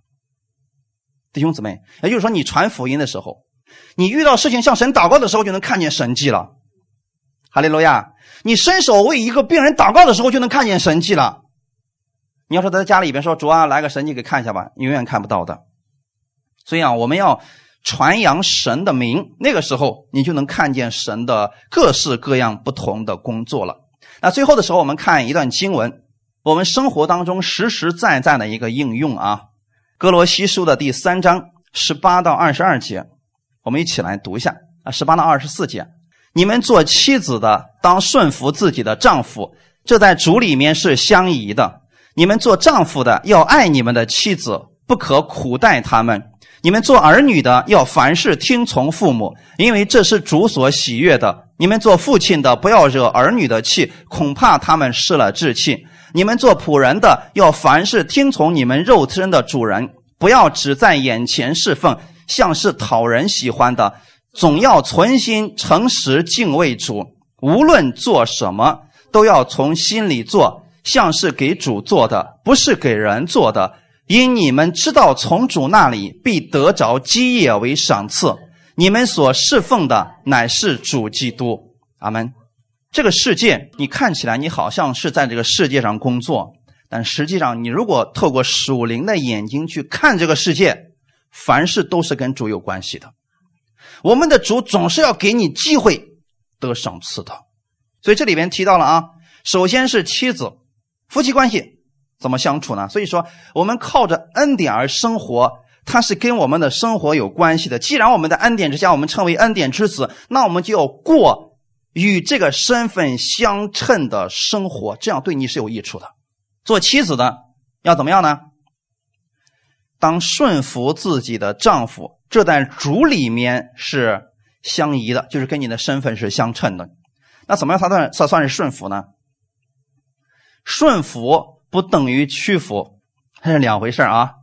弟兄姊妹，也就是说，你传福音的时候，你遇到事情向神祷告的时候，就能看见神迹了。哈利路亚！你伸手为一个病人祷告的时候，就能看见神迹了。”你要说他在家里边说主啊来个神迹给看一下吧，永远看不到的。所以啊，我们要传扬神的名，那个时候你就能看见神的各式各样不同的工作了。那最后的时候，我们看一段经文，我们生活当中实实在在的一个应用啊，《哥罗西书》的第三章十八到二十二节，我们一起来读一下啊，十八到二十四节，你们做妻子的当顺服自己的丈夫，这在主里面是相宜的。你们做丈夫的要爱你们的妻子，不可苦待他们；你们做儿女的要凡事听从父母，因为这是主所喜悦的。你们做父亲的不要惹儿女的气，恐怕他们失了志气；你们做仆人的要凡事听从你们肉身的主人，不要只在眼前侍奉，像是讨人喜欢的，总要存心诚实敬畏主。无论做什么，都要从心里做。像是给主做的，不是给人做的。因你们知道，从主那里必得着基业为赏赐。你们所侍奉的乃是主基督。阿门。这个世界，你看起来你好像是在这个世界上工作，但实际上，你如果透过属灵的眼睛去看这个世界，凡事都是跟主有关系的。我们的主总是要给你机会得赏赐的。所以这里边提到了啊，首先是妻子。夫妻关系怎么相处呢？所以说，我们靠着恩典而生活，它是跟我们的生活有关系的。既然我们的恩典之下，我们称为恩典之子，那我们就要过与这个身份相称的生活，这样对你是有益处的。做妻子的要怎么样呢？当顺服自己的丈夫，这在主里面是相宜的，就是跟你的身份是相称的。那怎么样才算才算是顺服呢？顺服不等于屈服，它是两回事啊。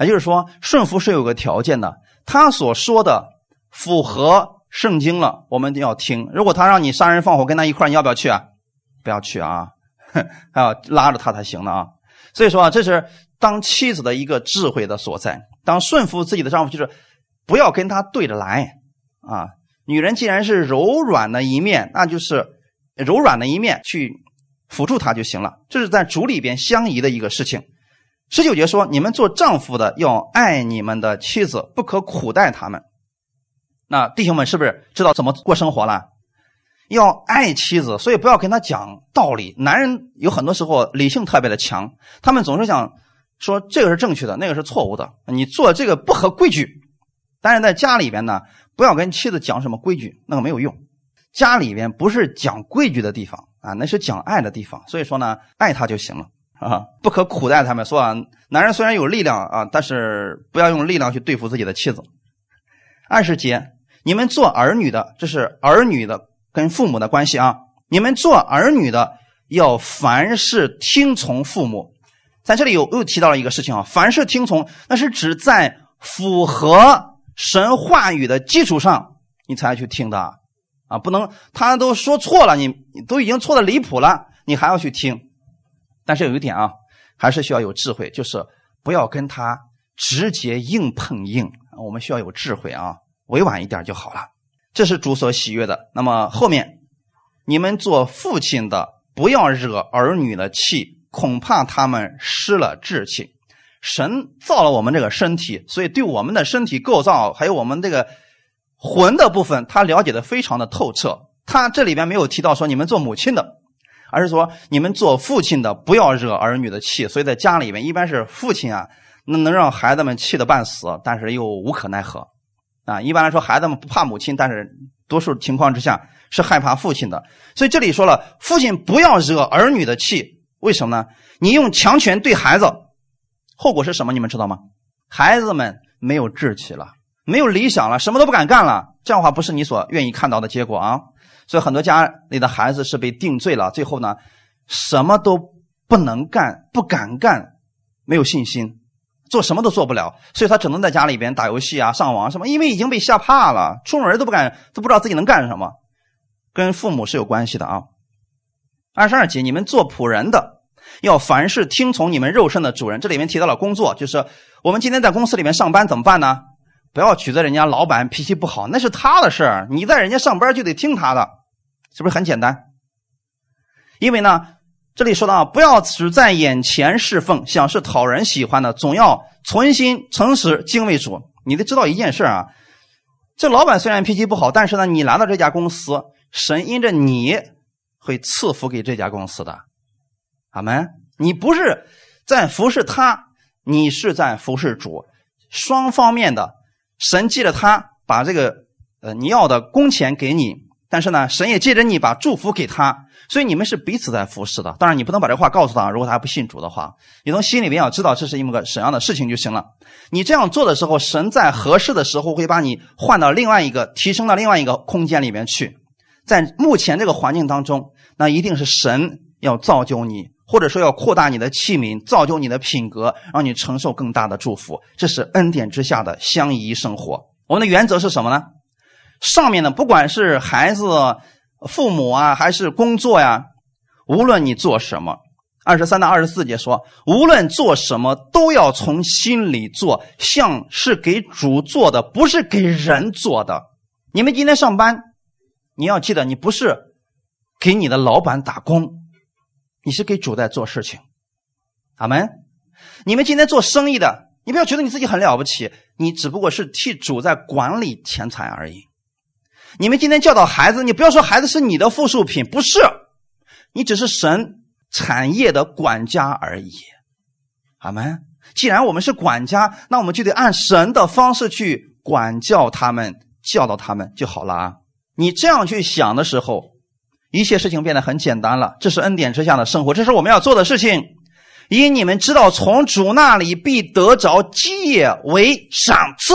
也就是说，顺服是有个条件的，他所说的符合圣经了，我们要听。如果他让你杀人放火跟他一块你要不要去啊？不要去啊，还要拉着他才行呢啊。所以说啊，这是当妻子的一个智慧的所在。当顺服自己的丈夫，就是不要跟他对着来啊。女人既然是柔软的一面，那就是柔软的一面去。辅助他就行了，这是在主里边相宜的一个事情。十九节说：“你们做丈夫的要爱你们的妻子，不可苦待他们。”那弟兄们是不是知道怎么过生活了？要爱妻子，所以不要跟他讲道理。男人有很多时候理性特别的强，他们总是想说这个是正确的，那个是错误的。你做这个不合规矩。但是在家里边呢，不要跟妻子讲什么规矩，那个没有用。家里边不是讲规矩的地方。啊，那是讲爱的地方，所以说呢，爱他就行了啊，不可苦待他们。说啊，男人虽然有力量啊，但是不要用力量去对付自己的妻子。二十节，你们做儿女的，这是儿女的跟父母的关系啊。你们做儿女的要凡事听从父母，在这里有又提到了一个事情啊，凡事听从，那是指在符合神话语的基础上，你才去听的。啊，不能，他都说错了，你都已经错的离谱了，你还要去听？但是有一点啊，还是需要有智慧，就是不要跟他直接硬碰硬。我们需要有智慧啊，委婉一点就好了。这是主所喜悦的。那么后面，你们做父亲的不要惹儿女的气，恐怕他们失了志气。神造了我们这个身体，所以对我们的身体构造，还有我们这个。魂的部分，他了解的非常的透彻。他这里边没有提到说你们做母亲的，而是说你们做父亲的不要惹儿女的气。所以在家里面，一般是父亲啊那能让孩子们气得半死，但是又无可奈何。啊，一般来说，孩子们不怕母亲，但是多数情况之下是害怕父亲的。所以这里说了，父亲不要惹儿女的气。为什么呢？你用强权对孩子，后果是什么？你们知道吗？孩子们没有志气了，没有理想了，什么都不敢干了。这样的话不是你所愿意看到的结果啊。所以很多家里的孩子是被定罪了，最后呢，什么都不能干，不敢干，没有信心，做什么都做不了，所以他只能在家里边打游戏啊、上网什么，因为已经被吓怕了，出门都不敢，都不知道自己能干什么，跟父母是有关系的啊。二十二节，你们做仆人的要凡事听从你们肉身的主人。这里面提到了工作，就是我们今天在公司里面上班怎么办呢？不要指责人家老板脾气不好，那是他的事儿，你在人家上班就得听他的。是不是很简单？因为呢，这里说到不要只在眼前侍奉，想是讨人喜欢的，总要存心诚实敬畏主。你得知道一件事啊，这老板虽然脾气不好，但是呢，你来到这家公司，神因着你会赐福给这家公司的。阿门。你不是在服侍他，你是在服侍主，双方面的神借着他把这个呃你要的工钱给你。但是呢，神也借着你把祝福给他，所以你们是彼此在服侍的。当然，你不能把这话告诉他，如果他不信主的话，你从心里面要知道这是一么个什么样的事情就行了。你这样做的时候，神在合适的时候会把你换到另外一个、提升到另外一个空间里面去。在目前这个环境当中，那一定是神要造就你，或者说要扩大你的器皿，造就你的品格，让你承受更大的祝福。这是恩典之下的相宜生活。我们的原则是什么呢？上面呢，不管是孩子、父母啊，还是工作呀，无论你做什么，二十三到二十四节说，无论做什么都要从心里做，像是给主做的，不是给人做的。你们今天上班，你要记得，你不是给你的老板打工，你是给主在做事情。阿门。你们今天做生意的，你不要觉得你自己很了不起，你只不过是替主在管理钱财而已。你们今天教导孩子，你不要说孩子是你的附属品，不是，你只是神产业的管家而已。阿门。既然我们是管家，那我们就得按神的方式去管教他们、教导他们就好了啊！你这样去想的时候，一切事情变得很简单了。这是恩典之下的生活，这是我们要做的事情。因你们知道，从主那里必得着基业为赏赐。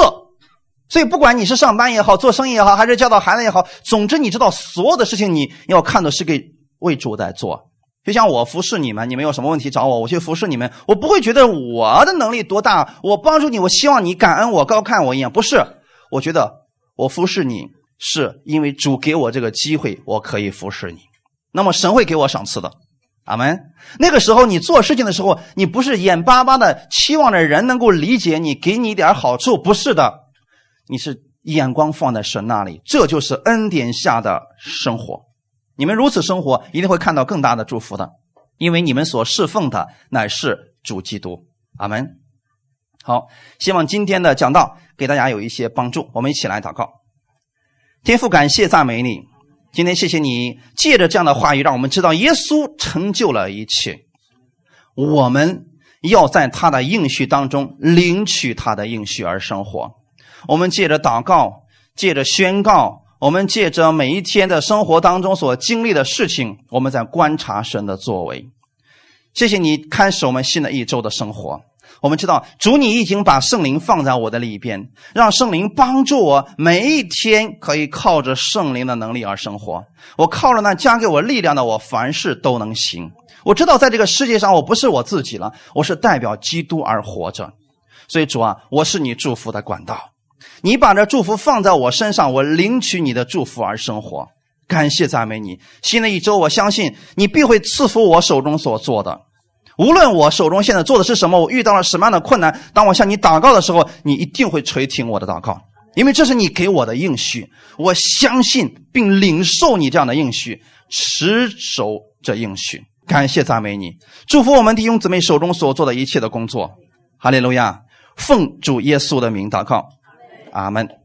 所以，不管你是上班也好，做生意也好，还是教导孩子也好，总之，你知道所有的事情，你要看的是给为主在做。就像我服侍你们，你们有什么问题找我，我去服侍你们，我不会觉得我的能力多大，我帮助你，我希望你感恩我、高看我一样，不是。我觉得我服侍你是因为主给我这个机会，我可以服侍你。那么神会给我赏赐的，阿门。那个时候你做事情的时候，你不是眼巴巴的期望着人能够理解你，给你一点好处，不是的。你是眼光放在神那里，这就是恩典下的生活。你们如此生活，一定会看到更大的祝福的，因为你们所侍奉的乃是主基督。阿门。好，希望今天的讲道给大家有一些帮助。我们一起来祷告。天父，感谢赞美你。今天谢谢你借着这样的话语，让我们知道耶稣成就了一切。我们要在他的应许当中领取他的应许而生活。我们借着祷告，借着宣告，我们借着每一天的生活当中所经历的事情，我们在观察神的作为。谢谢你开始我们新的一周的生活。我们知道主，你已经把圣灵放在我的里边，让圣灵帮助我每一天可以靠着圣灵的能力而生活。我靠着那加给我力量的，我凡事都能行。我知道在这个世界上，我不是我自己了，我是代表基督而活着。所以主啊，我是你祝福的管道。你把这祝福放在我身上，我领取你的祝福而生活。感谢赞美你。新的一周，我相信你必会赐福我手中所做的。无论我手中现在做的是什么，我遇到了什么样的困难，当我向你祷告的时候，你一定会垂听我的祷告，因为这是你给我的应许。我相信并领受你这样的应许，持守这应许。感谢赞美你，祝福我们弟兄姊妹手中所做的一切的工作。哈利路亚，奉主耶稣的名祷告。阿门。